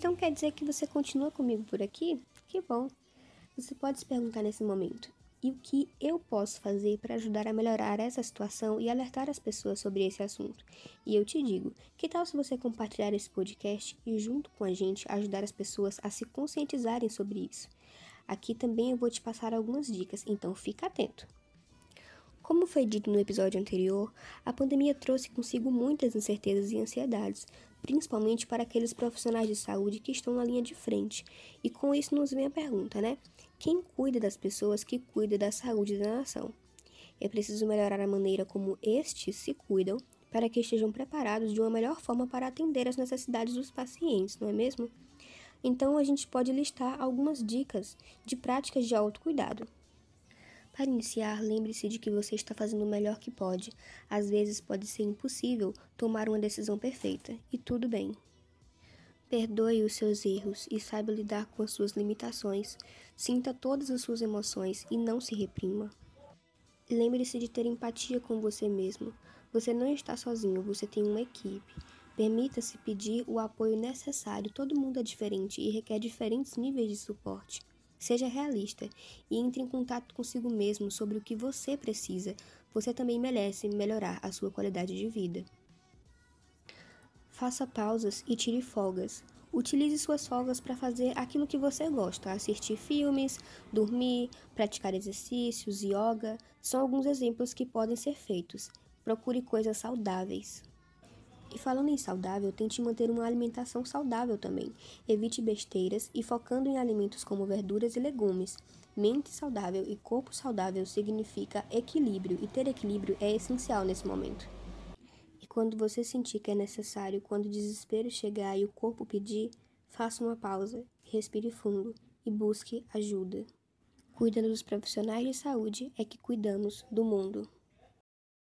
Então quer dizer que você continua comigo por aqui? Que bom! Você pode se perguntar nesse momento: e o que eu posso fazer para ajudar a melhorar essa situação e alertar as pessoas sobre esse assunto. E eu te digo, que tal se você compartilhar esse podcast e junto com a gente ajudar as pessoas a se conscientizarem sobre isso? Aqui também eu vou te passar algumas dicas, então fica atento. Como foi dito no episódio anterior, a pandemia trouxe consigo muitas incertezas e ansiedades, principalmente para aqueles profissionais de saúde que estão na linha de frente. E com isso nos vem a pergunta, né? Quem cuida das pessoas que cuida da saúde da nação? É preciso melhorar a maneira como estes se cuidam para que estejam preparados de uma melhor forma para atender às necessidades dos pacientes, não é mesmo? Então a gente pode listar algumas dicas de práticas de autocuidado. Para iniciar, lembre-se de que você está fazendo o melhor que pode. Às vezes pode ser impossível tomar uma decisão perfeita, e tudo bem. Perdoe os seus erros e saiba lidar com as suas limitações. Sinta todas as suas emoções e não se reprima. Lembre-se de ter empatia com você mesmo. Você não está sozinho, você tem uma equipe. Permita-se pedir o apoio necessário. Todo mundo é diferente e requer diferentes níveis de suporte. Seja realista e entre em contato consigo mesmo sobre o que você precisa. Você também merece melhorar a sua qualidade de vida. Faça pausas e tire folgas. Utilize suas folgas para fazer aquilo que você gosta: assistir filmes, dormir, praticar exercícios, yoga. São alguns exemplos que podem ser feitos. Procure coisas saudáveis. E falando em saudável, tente manter uma alimentação saudável também. Evite besteiras e focando em alimentos como verduras e legumes. Mente saudável e corpo saudável significa equilíbrio, e ter equilíbrio é essencial nesse momento. Quando você sentir que é necessário, quando o desespero chegar e o corpo pedir, faça uma pausa, respire fundo e busque ajuda. Cuidando dos profissionais de saúde é que cuidamos do mundo.